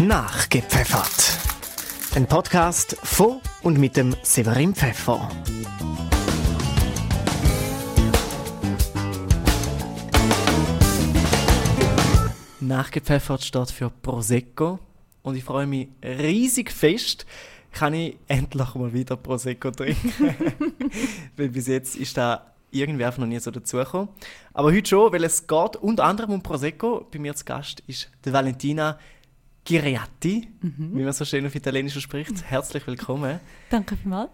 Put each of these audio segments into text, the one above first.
Nachgepfeffert. Ein Podcast von und mit dem Severin Pfeffer. Nachgepfeffert steht für Prosecco und ich freue mich riesig fest, kann ich endlich mal wieder Prosecco trinken. weil bis jetzt ist da irgendwie einfach noch nie so dazugekommen. Aber heute schon, weil es geht unter anderem um Prosecco. Bei mir zu Gast ist die Valentina Giriatti, mhm. wie man so schön auf Italienisch spricht. Herzlich willkommen. Danke vielmals.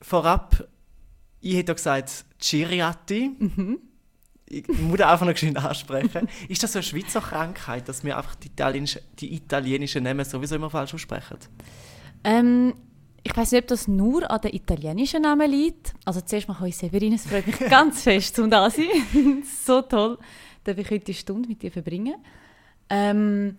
Vorab, ich hätte gesagt Giriatti. Mhm. Ich muss einfach noch geschwind ansprechen. ist das so eine Schweizer Krankheit, dass wir einfach die, italienische, die italienischen Namen sowieso immer falsch aussprechen? Ähm, ich weiß nicht, ob das nur an den italienischen Namen liegt. Also zuerst mal ich Severin, es freut mich ganz fest, um da zu sein. so toll, dass ich heute eine Stunde mit dir verbringen. Ähm,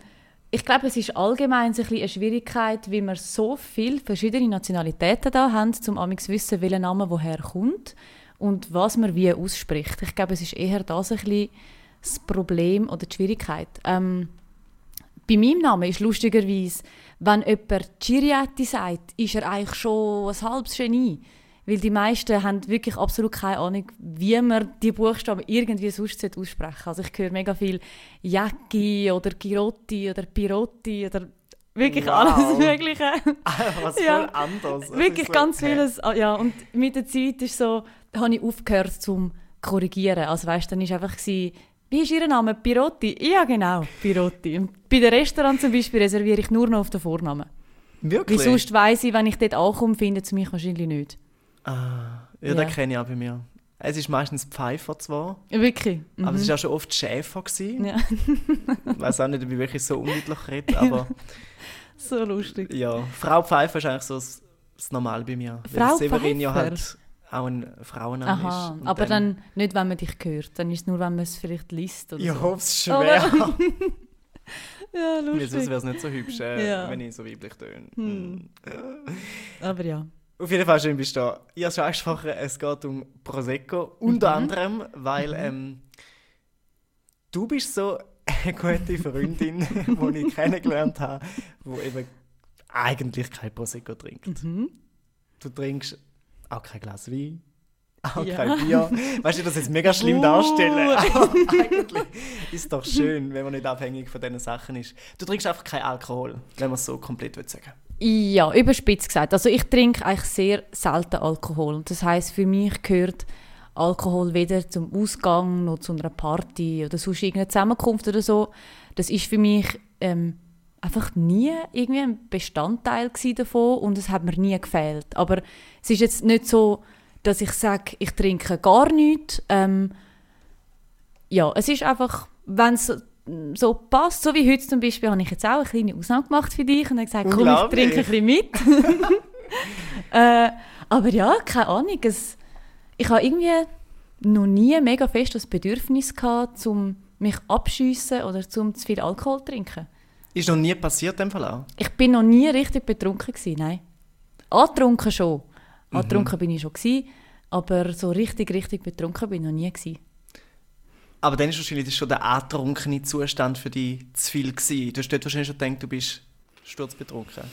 ich glaube, es ist allgemein ein eine Schwierigkeit, wie wir so viele verschiedene Nationalitäten da haben, um zu wissen, welcher Name woher kommt und was man wie ausspricht. Ich glaube, es ist eher das ein das Problem oder die Schwierigkeit. Ähm, bei meinem Namen ist lustigerweise, wenn jemand Giriati sagt, ist er eigentlich schon ein halbes Genie. Weil die meisten haben wirklich absolut keine Ahnung, wie man die Buchstaben irgendwie sonst aussprechen Also ich höre mega viel Jacki oder Girotti oder Pirotti oder wirklich wow. alles Mögliche. Was ja. voll anders. Wirklich so ganz okay. vieles. Ah, ja, und mit der Zeit ist so, habe ich aufgehört zum korrigieren. Also weißt, dann ist einfach gewesen, wie ist Ihr Name? Pirotti? Ja, genau, Pirotti. bei den Restaurants zum Beispiel reserviere ich nur noch auf den Vornamen. Wirklich? Weil sonst weiss ich, wenn ich dort ankomme, findet es mich wahrscheinlich nicht. Ah, ja, ja. das kenne ich auch bei mir. Es ist meistens Pfeifer zwar. Wirklich? Mhm. Aber es war mhm. auch schon oft Schäfer. Gewesen. Ja. ich weiß auch nicht, ob ich wirklich so undeutlich rede, aber... so lustig. Ja, Frau Pfeifer ist eigentlich so das, das Normale bei mir. Frau Weil Severin ja halt auch ein Frauenname Aha, ist. aber dann, dann, nicht, wenn man dich hört. Dann ist es nur, wenn man es vielleicht liest oder Ich so. hoffe es schwer. ja, lustig. Sonst wäre es nicht so hübsch, äh, ja. wenn ich so weiblich töne. Hm. aber ja. Auf jeden Fall schön bist du da. Ich habe schon angesprochen, es geht um Prosecco. Unter mhm. anderem, weil mhm. ähm, du bist so eine gute Freundin, die ich kennengelernt habe, die eben eigentlich kein Prosecco trinkt. Mhm. Du trinkst auch kein Glas Wein, auch ja. kein Bier. Weißt du, das jetzt mega schlimm uh. darstellen. Aber eigentlich ist es doch schön, wenn man nicht abhängig von diesen Sachen ist. Du trinkst einfach keinen Alkohol, wenn man es so komplett sagen will. Ja, überspitzt gesagt. Also ich trinke eigentlich sehr selten Alkohol. Das heißt, für mich gehört Alkohol weder zum Ausgang noch zu einer Party oder sonst irgendeine Zusammenkunft oder so. Das ist für mich ähm, einfach nie irgendwie ein Bestandteil davon und es hat mir nie gefehlt. Aber es ist jetzt nicht so, dass ich sage, ich trinke gar nichts. Ähm, ja, es ist einfach, wenn es so passt, so wie heute zum Beispiel, habe ich jetzt auch eine kleine Ausnahme gemacht für dich und habe gesagt, komm, ich trinke ein bisschen mit. äh, aber ja, keine Ahnung, es, ich habe irgendwie noch nie mega fest das Bedürfnis gehabt, um mich abschiessen oder zum zu viel Alkohol zu trinken. Ist noch nie passiert in dem Fall auch? Ich bin noch nie richtig betrunken gewesen, nein. Angetrunken schon. Mhm. Angetrunken bin ich schon gewesen, aber so richtig, richtig betrunken bin ich noch nie gewesen. Aber dann ist wahrscheinlich schon der antrunkene Zustand für dich zu viel gewesen. Du hast dort wahrscheinlich schon gedacht, du bist sturzbetrunken.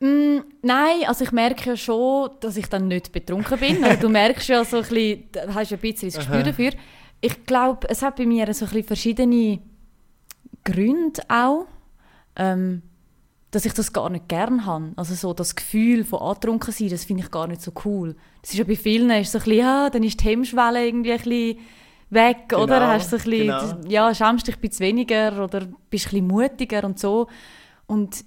Mm, nein, also ich merke ja schon, dass ich dann nicht betrunken bin. Also du merkst ja so ein bisschen, du hast ja ein bisschen das Gespür dafür. Ich glaube, es hat bei mir so ein bisschen verschiedene Gründe auch ähm, dass ich das gar nicht gern habe. Also so das Gefühl von angetrunken sein, das finde ich gar nicht so cool. Das ist ja bei vielen ist so ein bisschen, ja, dann ist die Hemmschwelle irgendwie ein bisschen weg, genau, oder? Hast ein bisschen, genau. ja, schämst dich ein bisschen weniger oder bist ein bisschen mutiger und so. Und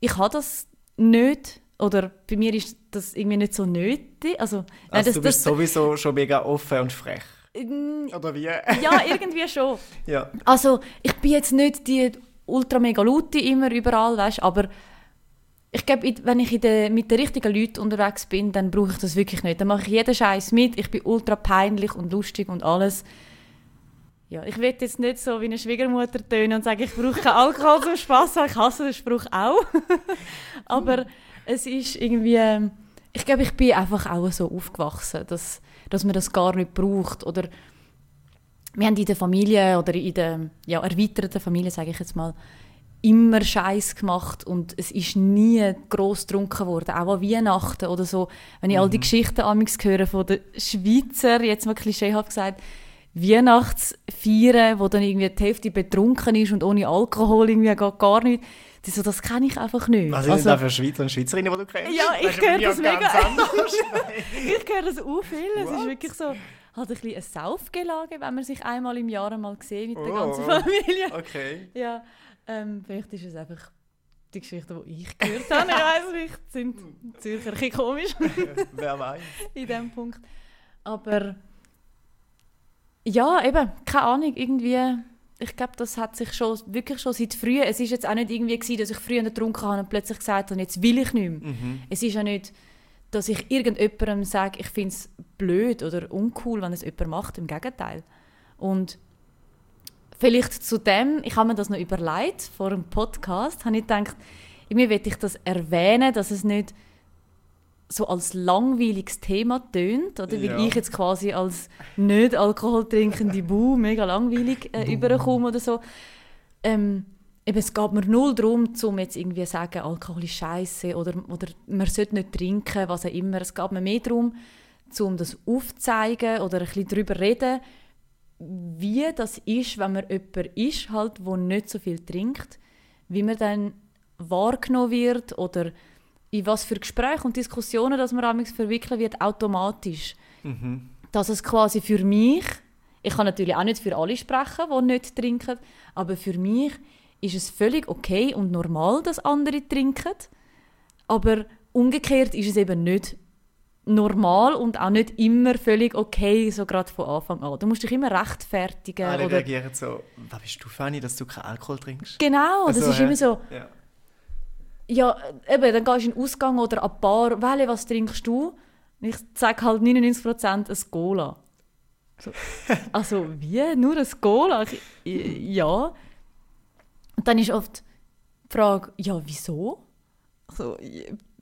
ich habe das nicht, oder bei mir ist das irgendwie nicht so nötig. Also, also nein, das, du bist das, sowieso schon mega offen und frech. Oder wie? ja, irgendwie schon. ja. Also, ich bin jetzt nicht die ultra mega laute immer überall, weißt, aber ich glaube, wenn ich de, mit den richtigen Leuten unterwegs bin, dann brauche ich das wirklich nicht. Dann mache ich jeden Scheiß mit. Ich bin ultra peinlich und lustig und alles. Ja, ich will jetzt nicht so wie eine Schwiegermutter tönen und sagen, ich brauche keinen Alkohol zum Spaß Ich hasse den Spruch auch. Aber es ist irgendwie, ich glaube, ich bin einfach auch so aufgewachsen, dass, dass man das gar nicht braucht. Oder wir haben in der Familie oder in der ja, erweiterten Familie, sage ich jetzt mal, immer Scheiß gemacht und es ist nie gross getrunken worden, auch an Weihnachten oder so. Wenn ich all die Geschichten amigs höre von den Schweizer, jetzt mal klischeehaft gesagt, Weihnachtsfeiern, wo dann irgendwie die Hälfte betrunken ist und ohne Alkohol irgendwie geht gar nicht. Das, so, das kenne ich einfach nicht. Was sind also, denn da für Schweizer und Schweizerinnen, die du kennst? Ja, ich höre das mega. ich höre das auch viel. Es ist wirklich so halt ein bisschen eine Saufgelage, wenn man sich einmal im Jahr mal sieht mit oh, der ganzen Familie. Okay. Ja, ähm, vielleicht ist es einfach die Geschichte, die ich gehört habe. Ich weiß nicht, sind Zürcher ein bisschen komisch. Wer weiß. In diesem Punkt. Aber ja, eben, keine Ahnung, irgendwie, ich glaube, das hat sich schon, wirklich schon seit früh, es ist jetzt auch nicht irgendwie gewesen, dass ich früher getrunken habe und plötzlich gesagt habe, jetzt will ich nicht mehr. Mhm. Es ist ja nicht, dass ich irgendjemandem sage, ich finde es blöd oder uncool, wenn es jemand macht, im Gegenteil. Und vielleicht zu dem, ich habe mir das noch überlegt, vor dem Podcast, habe ich gedacht, irgendwie will ich das erwähnen, dass es nicht so als langweiliges Thema tönt, oder? Ja. Weil ich jetzt quasi als nicht alkoholtrinkende Bu mega langweilig äh, überkomme oder so. Ähm, eben, es geht mir null darum, um jetzt irgendwie zu sagen, Alkohol ist scheiße oder, oder man sollte nicht trinken, was auch immer. Es geht mir mehr darum, um das aufzuzeigen oder ein bisschen darüber reden, wie das ist, wenn man jemand ist, halt, der nicht so viel trinkt, wie man dann wahrgenommen wird oder in was für Gespräche und Diskussionen dass man amigs verwickeln wird, automatisch. Mhm. Dass es quasi für mich, ich kann natürlich auch nicht für alle sprechen, die nicht trinken, aber für mich ist es völlig okay und normal, dass andere trinken. Aber umgekehrt ist es eben nicht normal und auch nicht immer völlig okay, so gerade von Anfang an. Du musst dich immer rechtfertigen. Alle oder reagieren so, was bist du, Fanny, dass du keinen Alkohol trinkst? Genau, das also, ist ja. immer so, ja ja, eben, dann gehst du in den Ausgang oder an Bar, Welle, was trinkst du? Ich sage halt 99% ein Cola. So. also, wie? Nur ein Cola? ja. Und dann ist oft die Frage, ja, wieso? Also,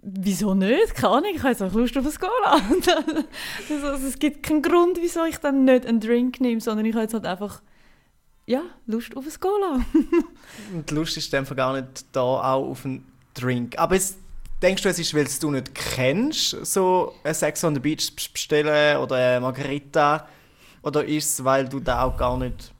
wieso nicht? Keine Ahnung, ich habe jetzt auch Lust auf ein Cola. also, es gibt keinen Grund, wieso ich dann nicht einen Drink nehme, sondern ich habe jetzt halt einfach ja, Lust auf ein Cola. Und die Lust ist einfach gar nicht da auch auf einen Drink. Aber es, denkst du, es ist, weil du nicht kennst, so ein Sex on the Beach bestellen oder eine Margarita? Oder ist es, weil du da auch gar nicht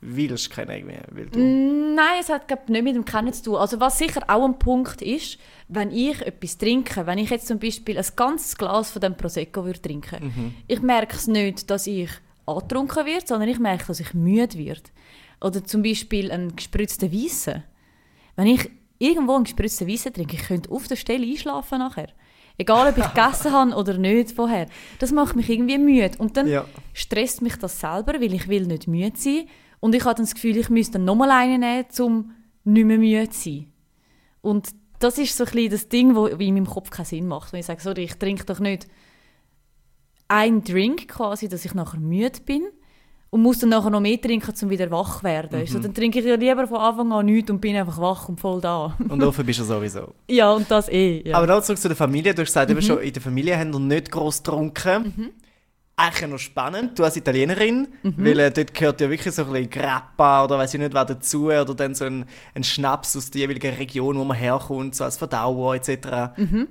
willst kennen? Weil du mm, Nein, es hat glaub, nicht mit dem Kennen zu tun. Also was sicher auch ein Punkt ist, wenn ich etwas trinke, wenn ich jetzt zum Beispiel ein ganzes Glas von dem Prosecco würde trinken, mhm. ich merke es nicht, dass ich angetrunken werde, sondern ich merke, dass ich müde werde. Oder zum Beispiel einen gespritzten Weissen. Wenn ich irgendwo einen gespritzten Weisse trinke, ich könnte auf der Stelle einschlafen nachher. Egal, ob ich gegessen habe oder nicht vorher. Das macht mich irgendwie müde. Und dann ja. stresst mich das selber, weil ich will nicht müde sein. Und ich habe dann das Gefühl, ich müsste dann nochmal einen nehmen, um nicht mehr müde zu sein. Und das ist so ein bisschen das Ding, das in meinem Kopf keinen Sinn macht. Wenn ich sage, sorry, ich trinke doch nicht einen Drink quasi, dass ich nachher müde bin, und muss dann nachher noch mehr trinken, um wieder wach zu werden. Mhm. Also, dann trinke ich ja lieber von Anfang an nichts und bin einfach wach und voll da. und offen bist du sowieso. Ja, und das eh. Ja. Aber noch zurück zu der Familie. Du hast gesagt, mhm. schon, in der Familie haben wir nicht groß getrunken. Mhm. Eigentlich noch spannend, du als Italienerin, mhm. weil äh, dort gehört ja wirklich so ein bisschen Grappa oder weiß ich nicht was dazu oder dann so ein, ein Schnaps aus der jeweiligen Region, wo man herkommt, so als Verdauer etc. Mhm.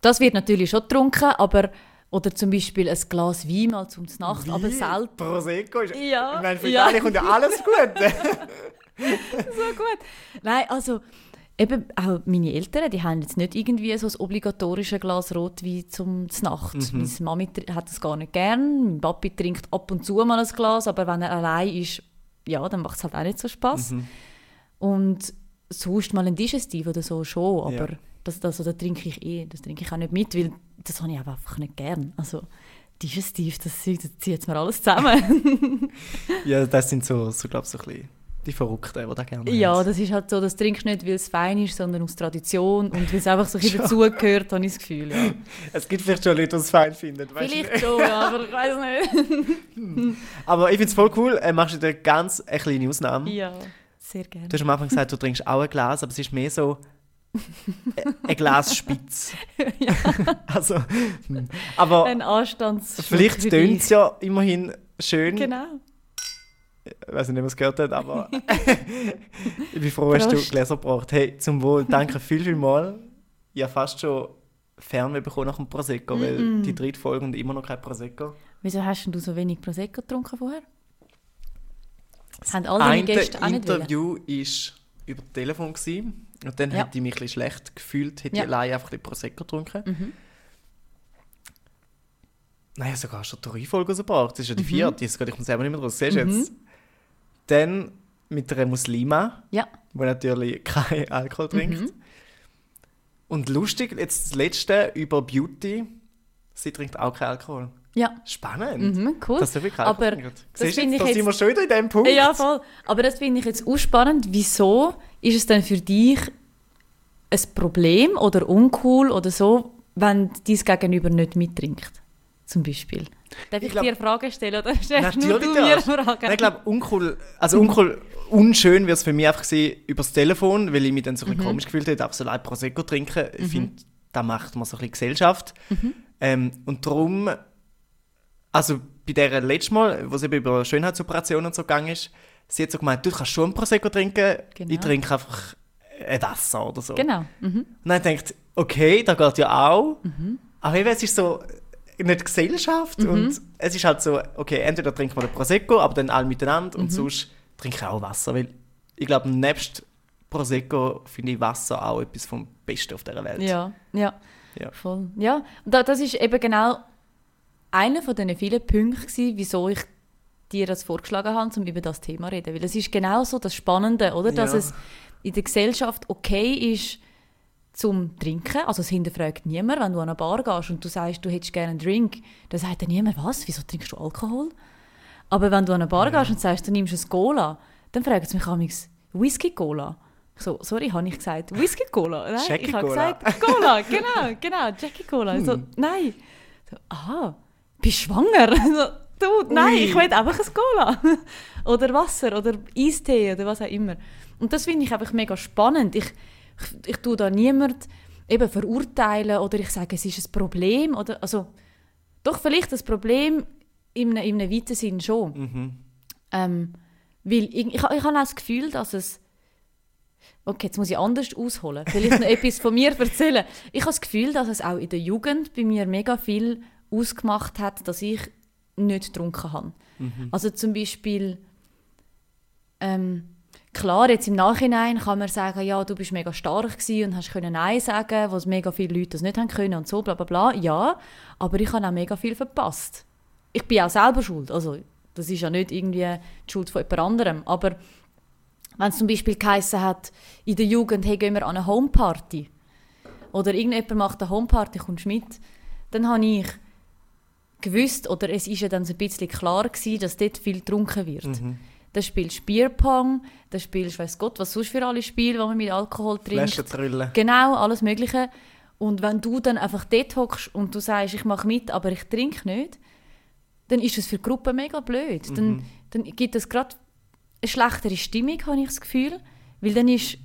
Das wird natürlich schon getrunken, aber oder zum Beispiel ein Glas Wein mal zum Nacht, Wein? aber selten. Prosecco ist... Ja. Ich meine, für ja. Italien kommt ja alles gut. so gut. Nein, also eben auch meine Eltern, die haben jetzt nicht irgendwie so ein obligatorisches Glas Rotwein zum Nacht. Mhm. Meine Mami hat das gar nicht gern. Mein Papi trinkt ab und zu mal ein Glas, aber wenn er allein ist, ja, dann macht es halt auch nicht so Spaß. Mhm. Und sonst mal ein Digestiv oder so schon, aber... Ja das, das, das trinke ich eh, das trinke ich auch nicht mit, weil das habe ich einfach nicht gern. Also Digestiv, das, das zieht mir alles zusammen. ja, das sind so, so glaube ich, so ein bisschen die Verrückten, die das gerne Ja, haben. das ist halt so, das trinkst du nicht, weil es fein ist, sondern aus Tradition und weil es einfach so ein bisschen dazugehört, habe ich das Gefühl, ja. Es gibt vielleicht schon Leute, die es fein finden, Vielleicht schon, ja, aber ich weiß nicht. aber ich finde es voll cool, äh, machst du dir ganz eine kleine Ausnahme. Ja, sehr gerne. Du hast am Anfang gesagt, du trinkst auch ein Glas, aber es ist mehr so ein Glas spitz. ja. also, hm. aber ein Anstands Vielleicht tönt es ja immerhin schön. Genau. Ich weiß nicht, was gehört hat, aber ich bin froh, dass du Prost. Gläser gebracht Hey, zum Wohl, danke viel, viel mal. Ich habe fast schon Fernweh bekommen nach dem Prosecco, weil die dritte Folge und immer noch kein Prosecco. Wieso hast denn du so wenig Prosecco getrunken vorher? Das haben all deine Ein Gäste auch nicht. Interview war über Telefon gewesen, und dann Ja. hätte ich mich ein bisschen schlecht gefühlt, hätte Ja. ich allein einfach den Prosecco getrunken. Mhm. Nein, sogar schon drei Folgen rausgebracht. Das ist ja die Mhm. vierte, jetzt gehe ich mir selber nicht mehr draus. Siehst du jetzt? Dann mit einer Muslima, Ja. die natürlich keinen Alkohol trinkt. Mhm. Und lustig, jetzt das letzte über Beauty. Sie trinkt auch keinen Alkohol. Ja. Spannend. Mhm, cool. Sie wirklich Aber trinkt. das Siehst finde jetzt, ich da sind wir jetzt- schon wieder in dem Punkt. Ja, voll. Aber das finde ich jetzt auch spannend. Wieso ist es denn für dich ein Problem oder uncool oder so, wenn dein Gegenüber nicht mittrinkt? Zum Beispiel. Darf ich, Ich glaub- dir Fragen stellen oder stellst nur du mir. Fragen? Nein, ich glaube, uncool, also uncool, unschön wird es für mich einfach sein übers Telefon, weil ich mich dann so ein Mhm. bisschen komisch gefühlt habe, einfach so allein Prosecco trinken. Ich finde, da macht man so ein bisschen Gesellschaft. Mhm. Ähm, und darum, also bei der letzten Mal, wo es eben über Schönheitsoperationen und so gegangen ist, sie hat so gemeint, du kannst schon einen Prosecco trinken, Genau. ich trinke einfach ein Wasser oder so. Genau. Mhm. Und dann denkt, okay, da geht ja auch. Aber eben, es ist so nicht Gesellschaft und es ist halt so, okay, entweder trinkt man den Prosecco, aber dann alle miteinander und sonst trinke ich auch Wasser, weil ich glaube, nebst Prosecco finde ich Wasser auch etwas vom Besten auf dieser Welt. Ja, ja, Ja. voll. Ja, und da, das ist eben genau einer von den vielen Punkten, wieso ich dir das vorgeschlagen habe, um über das Thema zu reden. Weil es ist genau so das Spannende, oder? Dass Ja. es in der Gesellschaft okay ist, zum Trinken. Also es hinterfragt niemand, wenn du an eine Bar gehst und du sagst, du hättest gerne einen Drink, dann sagt dann niemand, was, wieso trinkst du Alkohol? Aber wenn du an eine Bar gehst und sagst, du nimmst ein Cola, dann fragt es mich amigs Whisky-Cola. Ich So, sorry, habe ich gesagt, Whisky-Cola? Nein, Jackie ich habe gesagt, Cola, genau, genau, Jackie Cola. So, nein. So, aha, bist schwanger? So, du, nein, Ui. ich will einfach ein Cola. oder Wasser oder Eistee oder was auch immer. Und das finde ich einfach mega spannend. Ich, ich, ich tue da niemand eben verurteilen oder ich sage, es ist ein Problem. Oder, also, doch vielleicht ein Problem in einem, in einem weiten Sinn schon. Mhm. Ähm, weil ich, ich, ich habe auch das Gefühl, dass es. Okay, jetzt muss ich anders ausholen. Vielleicht noch etwas von mir erzählen. Ich habe das Gefühl, dass es auch in der Jugend bei mir mega viel ausgemacht hat, dass ich nicht getrunken habe. Also zum Beispiel, ähm, klar, jetzt im Nachhinein kann man sagen, ja, du bist mega stark gewesen und hast können Nein sagen, was mega viele Leute das nicht haben können und so, bla bla bla. Ja, aber ich habe auch mega viel verpasst. Ich bin auch selber schuld. Also, das ist ja nicht irgendwie die Schuld von jemand anderem. Aber wenn es zum Beispiel geheissen hat, in der Jugend, hey, gehen wir an eine Homeparty. Oder irgendjemand macht eine Homeparty, kommst mit. Dann habe ich gewusst, oder es ist ja dann so ein bisschen klar gewesen, dass dort viel getrunken wird. Mhm. Dann spielst du Bierpong, dann spielst du, weiss Gott, was sonst für alle Spiele, die man mit Alkohol trinkt. Flaschen trüllen. Genau, alles Mögliche. Und wenn du dann einfach dort hockst und du sagst, ich mache mit, aber ich trinke nicht, dann ist das für die Gruppe mega blöd. Dann, dann gibt es gerade eine schlechtere Stimmung, habe ich das Gefühl. Weil dann ist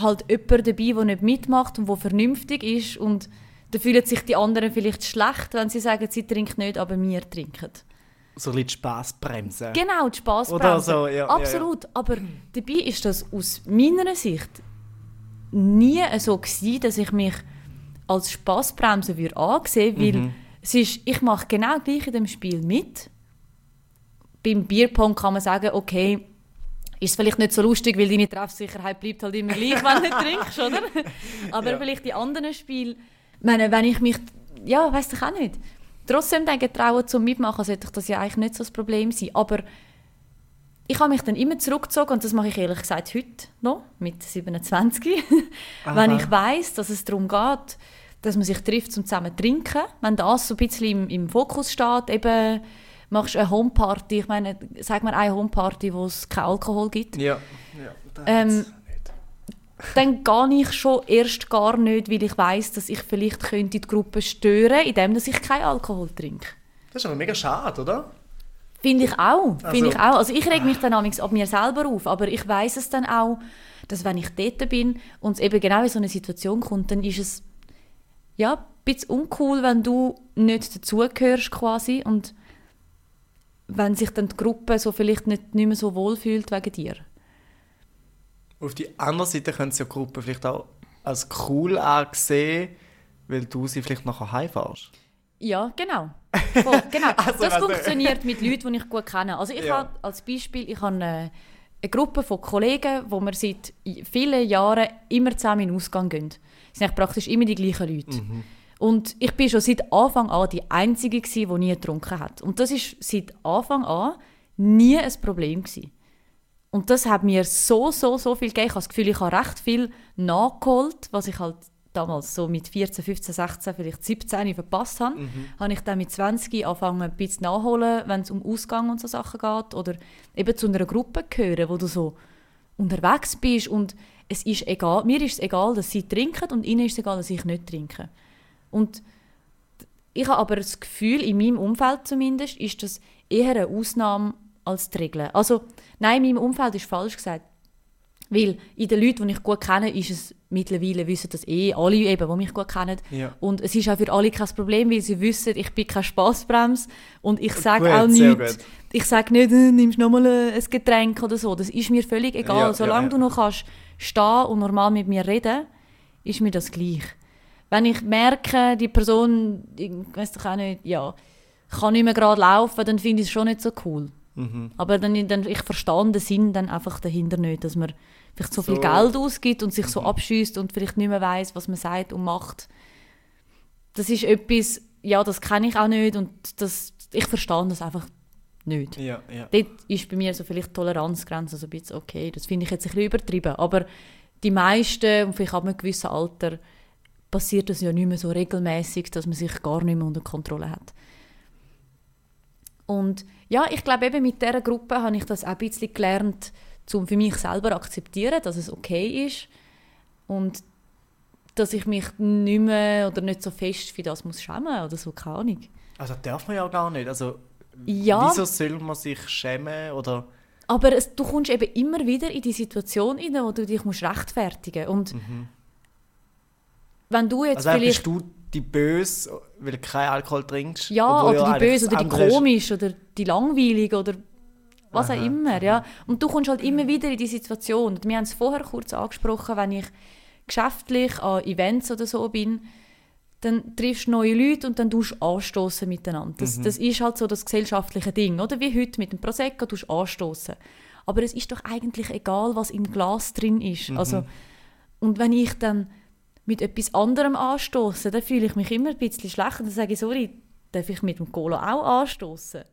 halt jemand dabei, der nicht mitmacht und der vernünftig ist. Und dann fühlen sich die anderen vielleicht schlecht, wenn sie sagen, sie trinken nicht, aber wir trinken. So ein bisschen Spassbremse. Genau, die Spassbremse. Oder so, ja, ja, ja. Absolut. Aber dabei ist das aus meiner Sicht nie so gewesen, dass ich mich als Spassbremse würde ansehen würde, weil es ist, ich mache genau gleich in dem Spiel mit. Beim Bierpong kann man sagen, okay, ist es vielleicht nicht so lustig, weil deine Treffsicherheit bleibt halt immer gleich, wenn du nicht trinkst, oder? Aber Ja. vielleicht die anderen Spiele, meine, wenn ich mich, ja, weiss ich auch nicht, trotzdem denke, trauen zum Mitmachen, sollte ich das ja eigentlich nicht so das Problem sein. Aber ich habe mich dann immer zurückgezogen und das mache ich ehrlich gesagt heute noch, mit 27, wenn ich weiß, dass es darum geht, dass man sich trifft, um zusammen zu trinken. Wenn das so ein bisschen im, im Fokus steht, eben machst du eine Homeparty, ich meine, sag mal eine Homeparty, wo es keinen Alkohol gibt, Ja. ja Ähm. Dann gehe ich schon erst gar nicht, weil ich weiß, dass ich vielleicht könnte die Gruppe stören, indem dass ich keinen Alkohol trinke. Das ist aber mega schade, oder? Finde ich auch. Also- Finde ich auch. Also ich reg mich dann ab mir selber auf, aber ich weiß es dann auch, dass wenn ich dort bin und es eben genau in so eine Situation kommt, dann ist es ja ein bisschen uncool, wenn du nicht dazugehörst quasi und wenn sich dann die Gruppe so vielleicht nicht, nicht mehr so wohl fühlt wegen dir. Auf die andere Seite können sie ja Gruppen vielleicht auch als cool angesehen, weil du sie vielleicht nachher heimfährst. Ja, genau. Voll, genau. Also, das du- funktioniert mit Leuten, die ich gut kenne. Also ich Ja. habe als Beispiel, ich habe eine, eine Gruppe von Kollegen, wo wir seit vielen Jahren immer zusammen in den Ausgang gehen. Es sind praktisch immer die gleichen Leute. Und ich bin schon seit Anfang an die Einzige, gewesen, die nie getrunken hat. Und das ist seit Anfang an nie ein Problem gewesen. Und das hat mir so, so, so viel gegeben. Ich habe das Gefühl, ich habe recht viel nachgeholt, was ich halt damals so mit 14, 15, 16, vielleicht 17 verpasst habe. Habe ich dann mit 20 angefangen, ein bisschen nachholen, wenn es um Ausgang und so Sachen geht. Oder eben zu einer Gruppe gehören, wo du so unterwegs bist und es ist egal, mir ist es egal, dass sie trinken und ihnen ist es egal, dass ich nicht trinke. Und ich habe aber das Gefühl, in meinem Umfeld zumindest, ist das eher eine Ausnahme als die Regel. Also, nein, in meinem Umfeld ist falsch gesagt. Weil in den Leuten, die ich gut kenne, ist es mittlerweile, wissen das eh alle eben, die mich gut kennen. Ja. Und es ist auch für alle kein Problem, weil sie wissen, ich bin keine Spassbremse und ich sage auch nichts. Ich sage nicht, äh, nimmst noch mal ein ein Getränk oder so. Das ist mir völlig egal. Ja, Solange ja. du noch kannst stehen und normal mit mir reden, ist mir das gleich. Wenn ich merke, die Person, ich weiß doch auch nicht, ja, kann nicht mehr gerade laufen, dann finde ich es schon nicht so cool. Mhm. Aber dann, dann, ich verstehe den Sinn dann einfach dahinter nicht, dass man vielleicht so, viel So. Geld ausgibt und sich so abschießt und vielleicht nicht mehr weiß, was man sagt und macht. Das ist etwas, ja, das kenne ich auch nicht und das, ich verstehe das einfach nicht. Ja, ja. Dort ist bei mir so vielleicht Toleranzgrenze so ein bisschen okay. Das finde ich jetzt ein bisschen übertrieben. Aber die meisten, und vielleicht ab einem gewissen Alter, passiert das ja nicht mehr so regelmäßig, dass man sich gar nicht mehr unter Kontrolle hat. Und ja, ich glaube eben mit dieser Gruppe habe ich das auch ein bisschen gelernt, um für mich selber akzeptieren, dass es okay ist und dass ich mich nicht mehr oder nicht so fest für das muss schämen oder so, keine Ahnung. Also darf man ja gar nicht. Also, Ja. wieso soll man sich schämen oder... Aber es, du kommst eben immer wieder in die Situation rein, wo du dich musst rechtfertigen musst. Und wenn du jetzt Mhm. Also vielleicht... bist du die Böse, weil du keinen Alkohol trinkst? ja, oder die böse oder die komisch oder die langweilig oder was Aha, auch immer. Ja. Und du kommst halt immer wieder in die Situation. Und wir haben es vorher kurz angesprochen, wenn ich geschäftlich an Events oder so bin, dann triffst du neue Leute und dann tust du anstoßen miteinander. Das, Mhm. das ist halt so das gesellschaftliche Ding, oder? Wie heute mit dem Prosecco tust du anstoßen. Aber es ist doch eigentlich egal, was im Glas drin ist. Mhm. Also, und wenn ich dann mit etwas anderem anstoße, dann fühle ich mich immer ein bisschen schlecht. Dann sage ich, sorry, darf ich mit dem Cola auch anstoßen?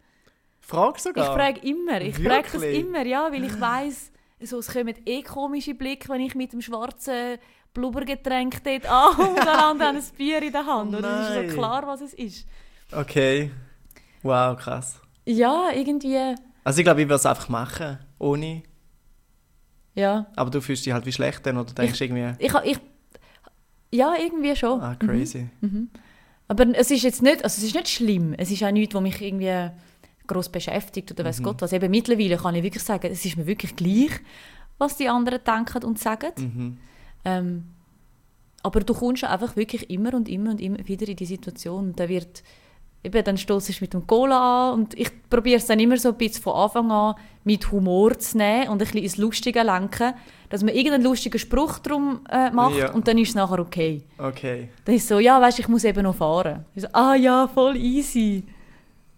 Frag Ich sogar. frage immer, ich frage das immer, ja, weil ich weiß, so, es kommen eh komische Blicke, wenn ich mit dem schwarzen Blubbergetränk dort an und der andere hat ein Bier in der Hand. Oh oder? Es ist so klar, was es ist. Okay. Wow, krass. Ja, irgendwie, Also ich glaube, ich würde es einfach machen, ohne. ja. Aber du fühlst dich halt wie schlecht dann oder denkst irgendwie, Ich, ich, ja, irgendwie schon. ah, crazy. Aber es ist jetzt nicht, also es ist nicht schlimm. Es ist auch nichts, was mich irgendwie groß beschäftigt oder weiß Gott was. Eben mittlerweile kann ich wirklich sagen, es ist mir wirklich gleich, was die anderen denken und sagen. Mhm. Ähm, aber du kommst einfach wirklich immer und immer und immer wieder in die Situation. Und da wird, eben, dann stoßest mit dem Cola an und ich probiere es dann immer so ein bisschen von Anfang an mit Humor zu nehmen und ein bisschen ins Lustige lenken, dass man irgendeinen lustigen Spruch drum äh, macht Ja. und dann ist es nachher okay. Okay. Dann ist es so, ja, weißt, ich muss eben noch fahren. Ich so, ah ja, voll easy.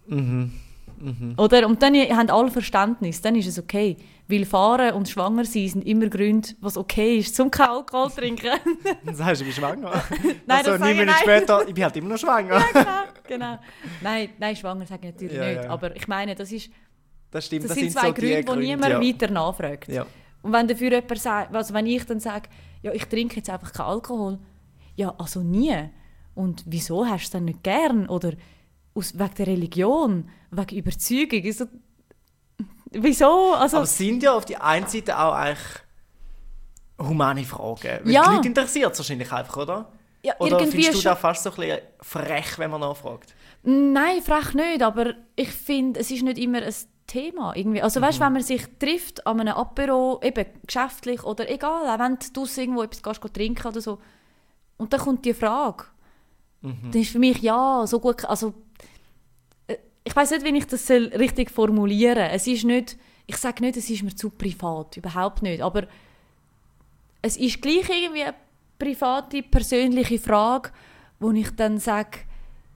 Mhm. Mhm. Oder? Und dann haben alle Verständnis, dann ist es okay. Weil fahren und schwanger sein sind immer Gründe, was okay ist, zum keinen Alkohol zu trinken. Dann sagst du, ich bin schwanger. Nein, also, das neun ich Minuten nicht. später, ich bin halt immer noch schwanger. genau, genau. Nein, nein, schwanger sage ich natürlich Ja, nicht. ja. Aber ich meine, das, ist, Das stimmt, das, das, sind sind zwei so die Gründe, die niemand ja. weiter nachfragt. Ja. Und wenn dafür jemand sagt, also wenn ich dann sage, ja, ich trinke jetzt einfach keinen Alkohol, ja, also nie. Und wieso hast du es dann nicht gern? Oder aus, wegen der Religion, wegen Überzeugung? Also, wieso? Also, Aber es sind ja auf die einen Seite auch eigentlich humane Fragen. Weil Ja. die Leute interessiert es wahrscheinlich einfach, oder? ja, Oder findest du schon. da fast so ein bisschen frech, wenn man nachfragt? Nein, frech nicht, aber ich finde, es ist nicht immer ein Thema. Irgendwie. Also weißt, wenn man sich trifft an einem Apero, eben geschäftlich oder egal, auch wenn du irgendwo etwas gehst, trinken oder so, und dann kommt die Frage, dann ist für mich, ja, so gut, also ich weiß nicht, wie ich das soll richtig formulieren. Es ist nicht, ich sage nicht, es ist mir zu privat, überhaupt nicht. Aber es ist gleich irgendwie eine private, persönliche Frage, wo ich dann sage,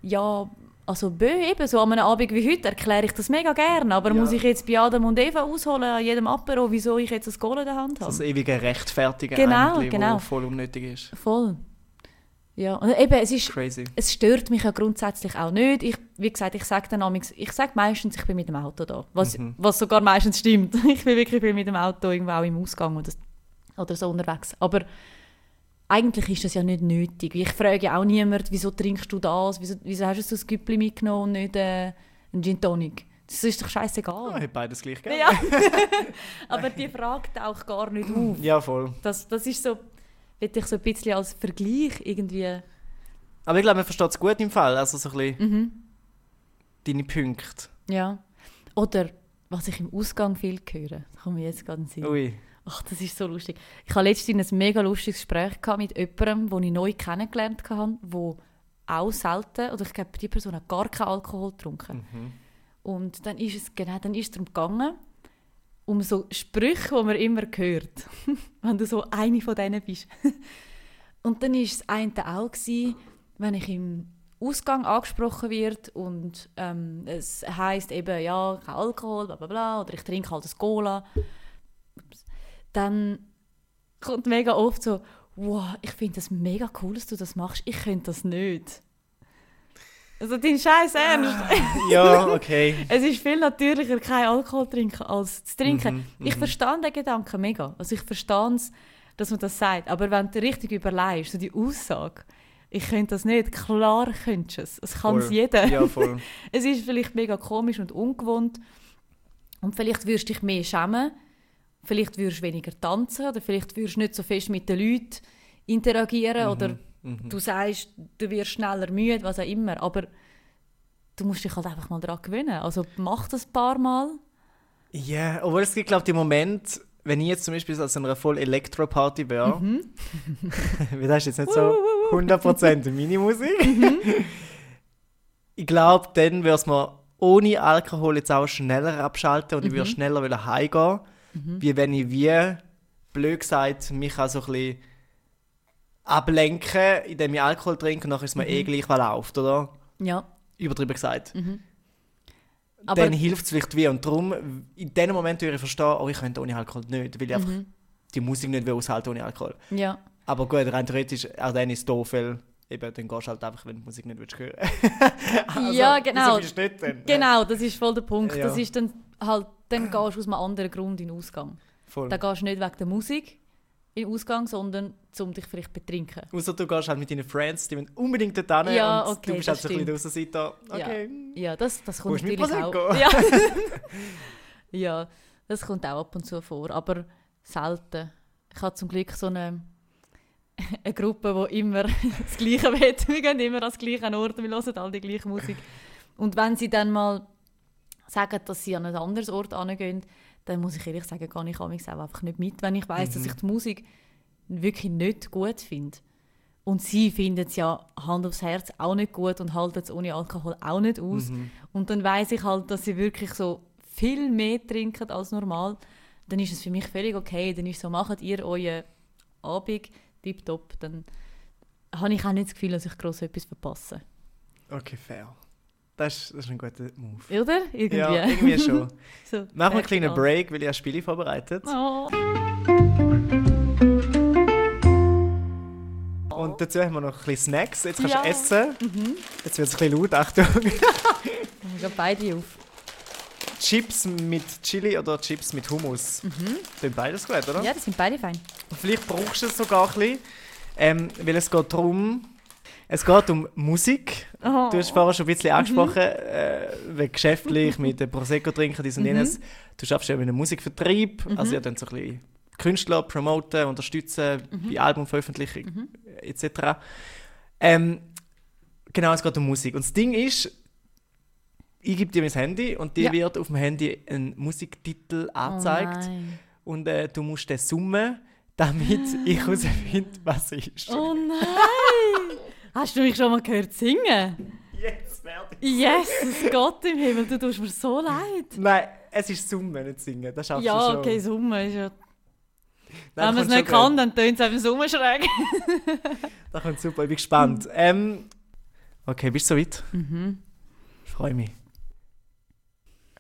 ja, also bö, eben so an einem Abend wie heute erkläre ich das mega gerne, aber Ja. muss ich jetzt bei Adam und Eva ausholen an jedem Apero, wieso ich jetzt das Goal in der Hand habe? Das ewige Rechtfertigen Genau, eigentlich, genau. voll unnötig ist. Voll. Ja, und eben, es ist Crazy. es stört mich ja grundsätzlich auch nicht. Ich, wie gesagt, ich sage dann amigs- ich sage meistens, ich bin mit dem Auto da. Was, Mhm. was sogar meistens stimmt. Ich bin wirklich viel mit dem Auto irgendwo auch im Ausgang oder, oder so unterwegs. Aber eigentlich ist das ja nicht nötig. Ich frage ja auch niemand, wieso trinkst du das? Wieso, wieso hast du so ein Güppli mitgenommen und nicht äh, einen Gin Tonic? Das ist doch scheißegal. hat beides gleich gegeben. ja. Aber die Frage taucht gar nicht auf. ja, voll. Das, das ist so, würde ich so ein bisschen als Vergleich irgendwie... Aber ich glaube, man versteht es gut im Fall. Also so ein bisschen Mhm. deine Punkte. Ja. Oder was ich im Ausgang viel höre, das kommt mir jetzt gerade in den Sinn. Ui. Ach, das ist so lustig. Ich hatte letztens ein mega lustiges Gespräch mit jemandem, den ich neu kennengelernt habe, der auch selten, oder ich glaube, die Person hat gar keinen Alkohol getrunken. Mhm. Und dann ist es, genau, dann ist es darum gegangen, um so Sprüche, die man immer hört, wenn du so eine von denen bist. Und dann war es eine auch, gewesen, wenn ich im Ausgang angesprochen wird und ähm, es heißt eben, ja, kein Alkohol, bla bla bla, oder ich trinke halt das Cola, dann kommt mega oft so, wow, ich finde das mega cool, dass du das machst, ich könnte das nicht. Also dein Scheiß Ernst. Ja, okay. Es ist viel natürlicher, kein Alkohol zu trinken, als zu trinken. Mhm, Ich mhm. verstehe den Gedanken mega. Also ich verstehe es, dass man das sagt. Aber wenn du richtig überlegst, so die Aussage, ich könnte das nicht, klar könntest du es. Es kann es jeder. Ja, voll. Es ist vielleicht mega komisch und ungewohnt. Und vielleicht würdest du dich mehr schämen. Vielleicht würdest du weniger tanzen. Oder vielleicht würdest du nicht so fest mit den Leuten interagieren. Oder Mhm. du sagst, du wirst schneller müde, was auch immer. Aber du musst dich halt einfach mal daran gewöhnen. Also mach das ein paar Mal. Ja, obwohl es gibt, glaube ich, die Momente, wenn ich jetzt zum Beispiel an so einer voll Elektro-Party wäre, Mhm. das ist jetzt nicht so 100% meine Musik. ich glaube, dann würde es mir ohne Alkohol jetzt auch schneller abschalten und ich Mhm. würde schneller wieder heimgehen, wie wenn ich wie, blöd gesagt, mich auch so ein bisschen ablenken, indem ich Alkohol trinke und nachher ist mir Mhm. eh gleich, was läuft, oder? Ja. Übertrieben gesagt. Aber dann hilft es vielleicht wie. Und darum, in dem Moment würde ich verstehen, oh, ich könnte ohne Alkohol nicht, weil ich einfach Mhm. die Musik nicht will aushalten ohne Alkohol. ja. Aber gut, rein theoretisch, auch dann ist es doof, weil eben, dann gehst du halt einfach, wenn du die Musik nicht willst hören also, Ja, genau. dann? Genau, das ist voll der Punkt. Ja. Das ist dann halt, dann gehst du aus einem anderen Grund in den Ausgang. Voll. Dann gehst du nicht wegen der Musik in den Ausgang, sondern um dich vielleicht zu betrinken. Außer du gehst halt mit deinen Friends, die wollen unbedingt dort hin Ja, und okay, du bist halt das so ein bisschen Außenseiter. Okay. Ja, das, das Wo kommt natürlich auch. Ja. ja, das kommt auch ab und zu vor, aber selten. Ich habe zum Glück so eine, eine Gruppe, die immer das Gleiche will. Wir gehen immer an den gleichen Ort, wir hören alle die gleiche Musik. Und wenn sie dann mal sagen, dass sie an ein anderes Ort hingehen, dann muss ich ehrlich sagen, gehe ich auch einfach nicht mit, wenn ich weiß, dass ich die Musik wirklich nicht gut finde. Und sie finden es ja Hand aufs Herz auch nicht gut und halten es ohne Alkohol auch nicht aus. Mhm. Und dann weiß ich halt, dass sie wirklich so viel mehr trinken als normal. Dann ist es für mich völlig okay. Dann ist so, macht ihr euren Abend tipptopp. Dann habe ich auch nicht das Gefühl, dass ich gross etwas verpasse. Okay, fair. Das ist, das ist ein guter Move. Oder? Irgendwie. Ja, irgendwie schon. so, Machen wir einen kleinen aus. Break, weil ich ein Spiel vorbereitet Oh. Und dazu haben wir noch ein bisschen Snacks. Jetzt kannst Ja. du essen. Mhm. Jetzt wird es ein bisschen laut, Achtung. Ich gehe beide auf. Chips mit Chili oder Chips mit Hummus. Mhm. Klingt beides gut, oder? Ja, die sind beide fein. Vielleicht brauchst du es sogar ein bisschen, ähm, weil es geht darum, es geht um Musik. Oh. Du hast vorher schon ein bisschen angesprochen, äh, wegen geschäftlich, mit dem Prosecco trinken, dies und jenes. Du schaffst ja mit einem Musikvertrieb, also ihr dann so ein bisschen Künstler promoten, unterstützen, bei Albumveröffentlichung etc. Ähm, genau, es geht um Musik. Und das Ding ist, ich gebe dir mein Handy und dir Ja. wird auf dem Handy ein Musiktitel angezeigt Oh und äh, du musst den summen, damit ich herausfinde, was es ist. Oh nein! Hast du mich schon mal gehört singen? Jetzt werde Jesus Gott im Himmel, du tust mir so leid. Nein, es ist Summen, nicht Singen. Das schaffst du Ja, schon. okay, Summe ist ja... Nein, Wenn man es nicht kann, dann tönt es einfach Summe schräg. Das kommt super, ich bin gespannt. Ähm, okay, bist du soweit? Mhm. Ich freue mich.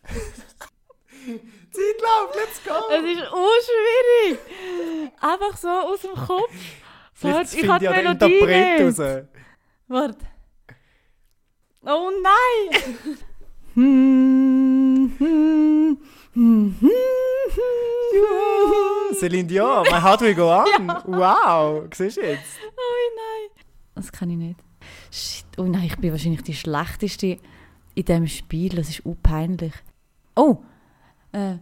Zeitlauf, let's go! Es ist unschwierig. Einfach so aus dem Kopf. Warte, ich habe die ja den Melodie nicht. raus. Warte. Oh nein! Celine Dion, My Heart Will Go On. Wow, siehst du jetzt? Oh nein. Das kann ich nicht. Shit. Oh nein, ich bin wahrscheinlich die schlechteste in diesem Spiel. Das ist unpeinlich. Oh. Äh.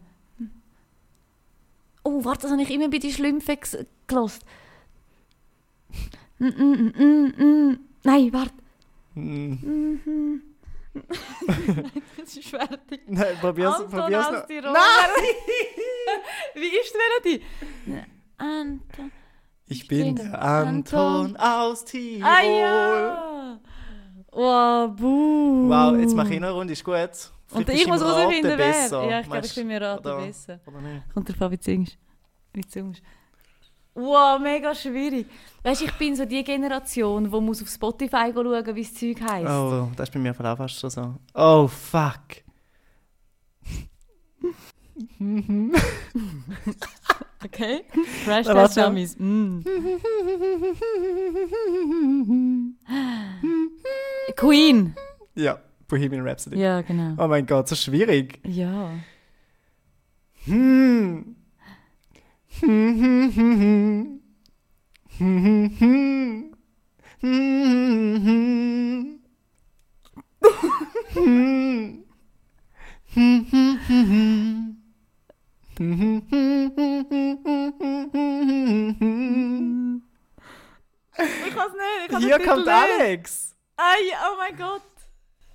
Oh, warte, das habe ich immer bei den Schlümpfen gelost. Mm, mm, mm, mm, mm. Nein, warte. Hm. Mhm. Es ist fertig. Nein, probier's, Anton probier's aus noch. Tirol. Nein! Wie ist die Melodie? Anton. Ich bin bin der Anton aus Tirol. Ah ja! Wow, buh. Wow, jetzt mache ich noch eine Runde, ist gut. Und ich muss Raten wer. Ja, ich glaube, ich bin mir raten besser. Oder nicht? Kommt drauf an, wie du singst. Wie du singst. Wow, mega schwierig. Weißt du, ich bin so die Generation, die muss auf Spotify schauen, wie das Zeug heisst. Oh, das ist bei mir auch fast schon so. Oh, fuck. Okay? Crash Na, Test. Dummies. Mm. Queen. Ja, Bohemian Rhapsody. Ja, genau. Oh mein Gott, so schwierig. Ja. Hm, hm, hm, hm. Hm, hm, hm. Hm, hm. Hm. Hm, hm, hm, hm. Hm, hm, hm, hm, hm, hm, hm, hm. Ich kann es nicht. Ich kann Hier den kommt Titel nicht. Alex. Ei, oh mein Gott.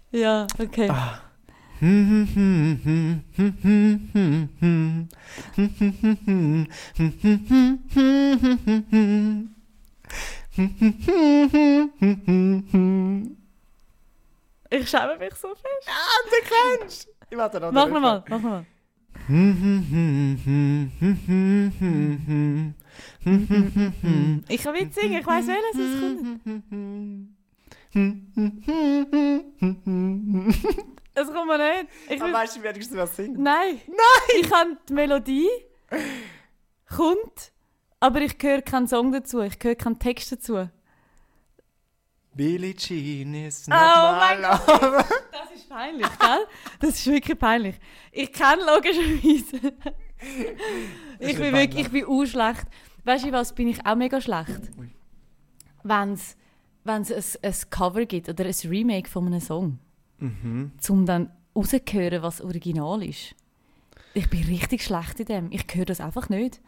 Ja, okay. Ich schäme mich so fest. Ah, du kennst! Ich warte noch. Mach nochmal, mach nochmal. Ich kann mitsingen, ich weiss welches es kommt. Es kommt mir nicht. Ich Aber will... weißt du, du was singen? Nein. Nein! Ich kann die Melodie, kommt, aber ich höre keinen Song dazu, ich höre keinen Text dazu. Billie Jean ist not Oh my mein love. Das ist peinlich, gell? Das ist wirklich peinlich. Ich kenne logischerweise. ich bin wirklich, ich bin auch schlecht. Weißt du was, bin ich auch mega schlecht? Ui. Wenn es ein, ein Cover gibt oder ein Remake von einem Song, Mhm. um dann rauszuhören, was original ist. Ich bin richtig schlecht in dem. Ich höre das einfach nicht.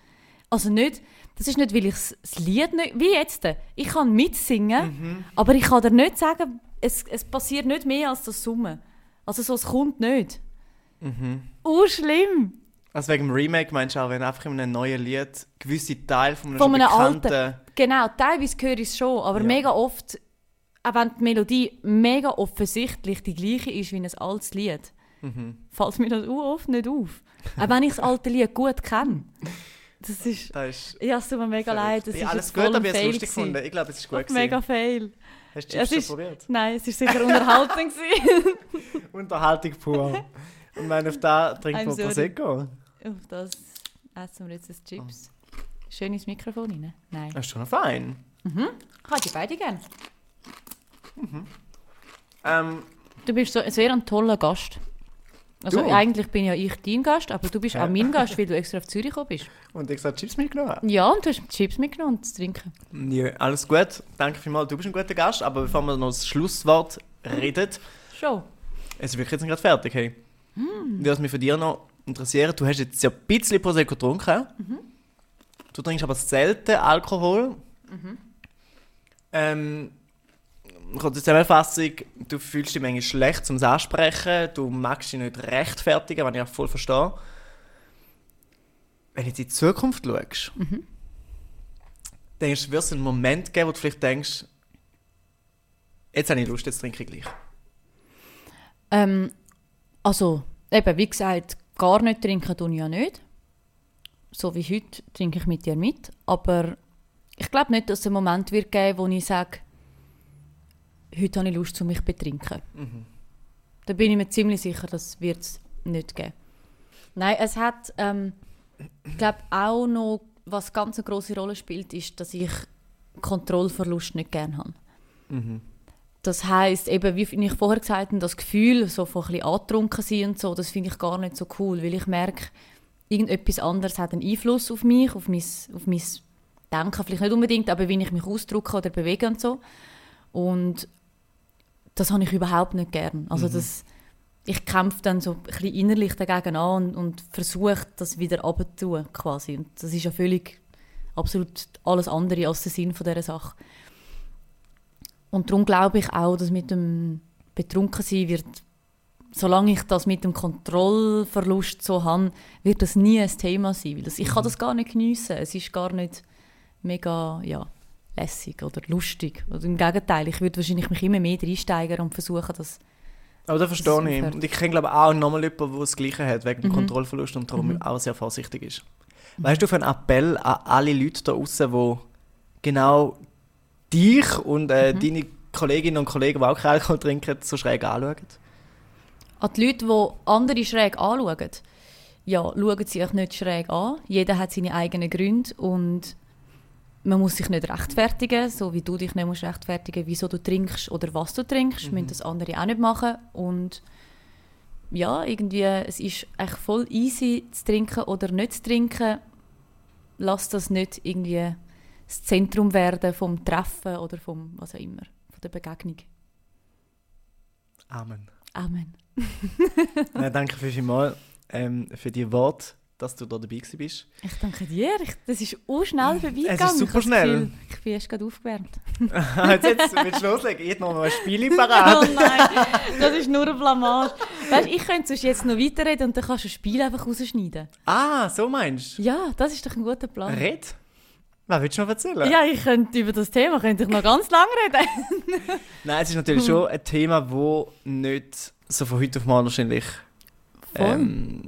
Also nicht, das ist nicht, weil ich das Lied nicht, wie jetzt, ich kann mitsingen, aber ich kann dir nicht sagen, es, es passiert nicht mehr als das Summen. Also so, es kommt nicht. Mhm. Oh, schlimm. Also wegen dem Remake meinst du auch, wenn einfach in einem neuen Lied gewisse Teile von einem, Von einem bekannten... Genau, teilweise höre ich es schon, aber Ja. mega oft, auch wenn die Melodie mega offensichtlich die gleiche ist wie ein altes Lied, Mhm. fällt mir das auch oft nicht auf. auch wenn ich das alte Lied gut kenne. Das ist... Das ist Ja, es tut mir mega leid. Das Ja, ist alles gut, aber ich habe es lustig gefunden. Ich glaube, es ist gut gewesen. Mega Fail. Hast du Es Chips schon probiert? Nein, es ist sicher Unterhaltung. Unterhaltung pur. Und wenn auf da trinkt I'm man sorry. Prosecco. Auf das essen wir jetzt ein Chips. Schön ins Mikrofon rein. Nein. Das ist schon fein. Ich hätte die beide gerne. Ähm, Du bist so sehr ein toller Gast. Also Du? eigentlich bin ja ich dein Gast, aber du bist Ja. auch mein Gast, weil du extra auf Zürich gekommen bist. und ich habe Chips mitgenommen. habe. Ja, und du hast Chips mitgenommen und zu trinken. Ja, alles gut. Danke vielmals. Du bist ein guter Gast. Aber bevor wir noch das Schlusswort reden, Schon. es ist wirklich jetzt nicht gerade fertig. Hey. Was mich von dir noch interessiert, du hast jetzt ja ein bisschen Prosecco getrunken. Du trinkst aber selten Alkohol. Ähm, kurze Zusammenfassung, du fühlst dich manchmal schlecht zum Ansprechen, du magst dich nicht rechtfertigen, was ich auch voll verstehe. Wenn du jetzt in die Zukunft schaust, denkst du, wird es einen Moment geben, wo du vielleicht denkst, jetzt habe ich Lust, jetzt trinke ich gleich. Ähm, also, eben, wie gesagt, gar nicht trinken tue ich ja nicht. So wie heute trinke ich mit dir mit. Aber ich glaube nicht, dass es einen Moment wird geben, wo ich sage, heute habe ich Lust, um mich zu betrinken. Da bin ich mir ziemlich sicher, das wird es nicht geben. Nein, es hat, ähm, ich glaube auch noch, was ganz eine große Rolle spielt, ist, dass ich Kontrollverlust nicht gerne habe. Das heißt eben, wie ich vorher gesagt habe, das Gefühl, so von ein bisschen angetrunken sein und so, das finde ich gar nicht so cool, weil ich merke, irgendetwas anderes hat einen Einfluss auf mich, auf mein, auf mein Denken, vielleicht nicht unbedingt, aber wie ich mich ausdrücke oder bewege und so. Und das habe ich überhaupt nicht gern. Also das, ich kämpfe dann so ein bisschen innerlich dagegen an und, und versuche, das wieder abzutun, quasi. Und das ist ja völlig, absolut alles andere als der Sinn von dieser Sache. Und darum glaube ich auch, dass mit dem Betrunkensein wird, solange ich das mit dem Kontrollverlust so habe, wird das nie ein Thema sein. Weil das, ich kann das gar nicht geniessen. Es ist gar nicht mega, ja, lässig oder lustig. Oder Im Gegenteil, ich würde wahrscheinlich mich immer mehr reinsteigern und versuchen, das Aber das verstehe ich. aufhört. Und ich kenne glaube auch nochmal jemanden, der das Gleiche hat, wegen dem Mhm. Kontrollverlust und darum auch sehr vorsichtig ist. Weißt du, für einen Appell an alle Leute da draußen, die genau dich und äh, Mhm. deine Kolleginnen und Kollegen, die auch keinen Alkohol trinken, so schräg anschauen? An die Leute, die andere schräg anschauen, ja, schauen sie euch nicht schräg an. Jeder hat seine eigenen Gründe und man muss sich nicht rechtfertigen, so wie du dich nicht musst rechtfertigen, wieso du trinkst oder was du trinkst, müssen das andere auch nicht machen und ja, irgendwie, es ist eigentlich voll easy zu trinken oder nicht zu trinken. Lass das nicht irgendwie das Zentrum werden vom Treffen oder vom was auch immer, von der Begegnung. Amen. Amen. Nein, danke vielmals ähm, für die Worte, dass du da dabei bist. Ich danke dir. Ich, das ist auch schnell vorbeigegangen. Es ist super Ich schnell. Gefühl, Ich bin erst gerade aufgewärmt. jetzt, jetzt willst du loslegen. Ich noch mal ein Spiel Oh parat. nein, das ist nur eine Blamage. Weißt, ich könnte sonst jetzt noch weiterreden und dann kannst du das Spiel einfach rausschneiden. ah, so meinst du? Ja, das ist doch ein guter Plan. Red? Was willst du noch erzählen? Ja, ich könnte über das Thema könnte ich noch ganz lange reden. Nein, es ist natürlich schon ein Thema, das nicht so von heute auf morgen wahrscheinlich ähm,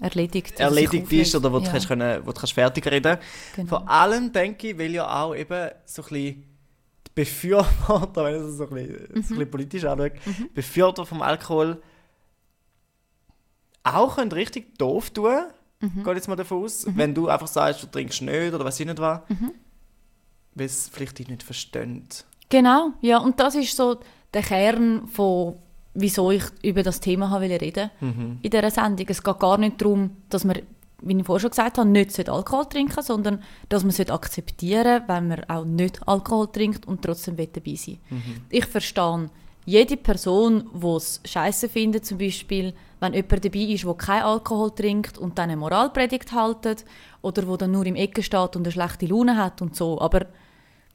Erledigt. erledigt ist oder wo du, ja, kannst, können, wo du kannst fertig reden genau. Vor allem denke ich, weil ja auch eben so ein bisschen die Befürworter, wenn ich es so ein bisschen, so ein Mhm. bisschen politisch anschaue, Befürworter vom Alkohol auch können richtig doof tun, Mhm. geht jetzt mal davon aus, wenn du einfach sagst, du trinkst nicht oder was ich nicht was, Mhm. weil es vielleicht dich nicht versteht. Genau, ja, und das ist so der Kern von, wieso ich über das Thema habe wollte reden Mhm. in dieser Sendung. Es geht gar nicht darum, dass man, wie ich vorher schon gesagt habe, nicht sollte Alkohol trinken sondern dass man sollte akzeptieren wenn man auch nicht Alkohol trinkt und trotzdem dabei sein Ich verstehe jede Person, die es scheiße findet, zum Beispiel, wenn jemand dabei ist, der keinen Alkohol trinkt und dann eine Moralpredigt haltet oder wo dann nur im Ecke steht und eine schlechte Laune hat und so. Aber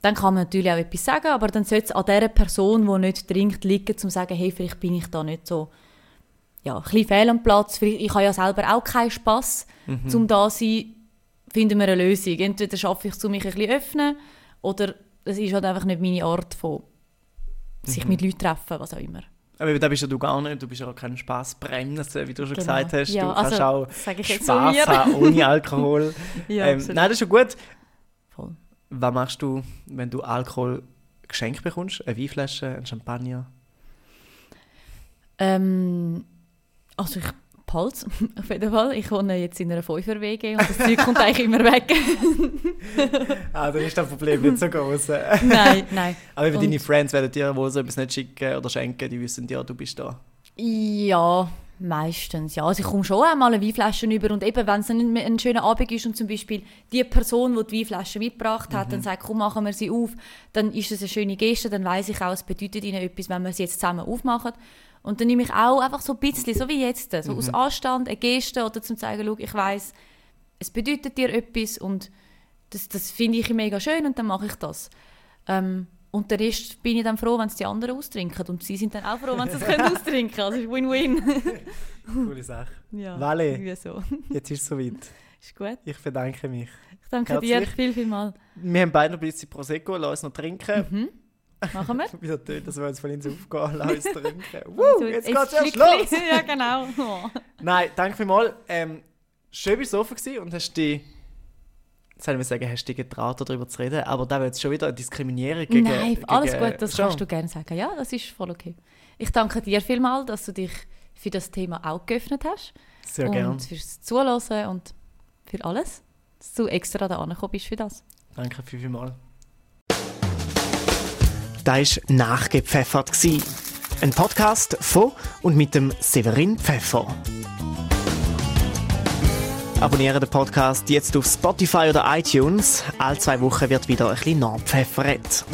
dann kann man natürlich auch etwas sagen, aber dann sollte es an der Person, die nicht trinkt, liegen, um zu sagen, hey, vielleicht bin ich da nicht so ja, ein bisschen fehl am Platz. Vielleicht- Ich habe ja selber auch keinen Spass, zum da zu sein. Finden wir eine Lösung. Entweder schaffe ich es, um mich ein bisschen öffnen, oder es ist halt einfach nicht meine Art von sich mit Leuten treffen, was auch immer. Aber da bist ja du gar nicht, du bist ja auch kein Spaßbremse, wie du schon Genau. gesagt hast. Ja, du kannst also, auch Spaß so haben ohne Alkohol. Ja, ähm, nein, das ist schon gut. Voll. Was machst du, wenn du Alkohol geschenkt bekommst? Eine Weinflasche, ein Champagner? Ähm, also ich behalte auf jeden Fall. Ich wohne jetzt in einer 5er-WG und das Zeug kommt eigentlich immer weg. Ah, dann ist das Problem nicht so groß. nein, nein. Aber eben Und- deine Friends werden dir wohl so etwas nicht schicken oder schenken, die wissen ja, du bist da. Ja, meistens. Ja, also ich komme schon einmal eine Weinflasche über und eben, wenn es ein, ein schöner Abend ist und zum Beispiel die Person, die die Weinflasche mitgebracht hat, dann sagt, komm, machen wir sie auf, dann ist es eine schöne Geste, dann weiß ich auch, es bedeutet ihnen etwas, wenn wir sie jetzt zusammen aufmachen. Und dann nehme ich auch einfach so ein bisschen, so wie jetzt, so aus Anstand, eine Geste oder zum zeigen, schau, ich weiß, es bedeutet dir etwas und das, das finde ich mega schön und dann mache ich das. Ähm, und der Rest bin ich dann froh, wenn es die anderen austrinken. Und sie sind dann auch froh, wenn sie es können austrinken können. Also es ist Win-Win. Coole Sache. ja, Vale. so. Jetzt ist es soweit. Ist gut. Ich bedanke mich. Ich danke dir Herzlich. viel, viel mal. Wir haben beide noch ein bisschen Prosecco, lass uns noch trinken. Mhm. Machen wir. Wieder tönt, dass wir uns von uns aufgehen lassen, trinken. Woo, jetzt ein geht's erst Schlückchen. los! ja, genau. Oh. Nein, danke vielmals. Ähm, schön bist du offen gewesen und hast dich, jetzt ich sagen, hast dich getraut, darüber zu reden, aber da wird jetzt schon wieder eine Diskriminierung gegen... Nein, alles gegen, gut, das schon. kannst du gerne sagen. Ja, das ist voll okay. Ich danke dir vielmals, dass du dich für das Thema auch geöffnet hast. Sehr und gerne. fürs Zuhören und für alles. Dass du extra da angekommen bist für das. Danke vielmals. Da war «Nachgepfeffert». Ein Podcast von und mit dem Severin Pfeffer. Abonniere den Podcast jetzt auf Spotify oder iTunes. Alle zwei Wochen wird wieder ein bisschen nachgepfeffert.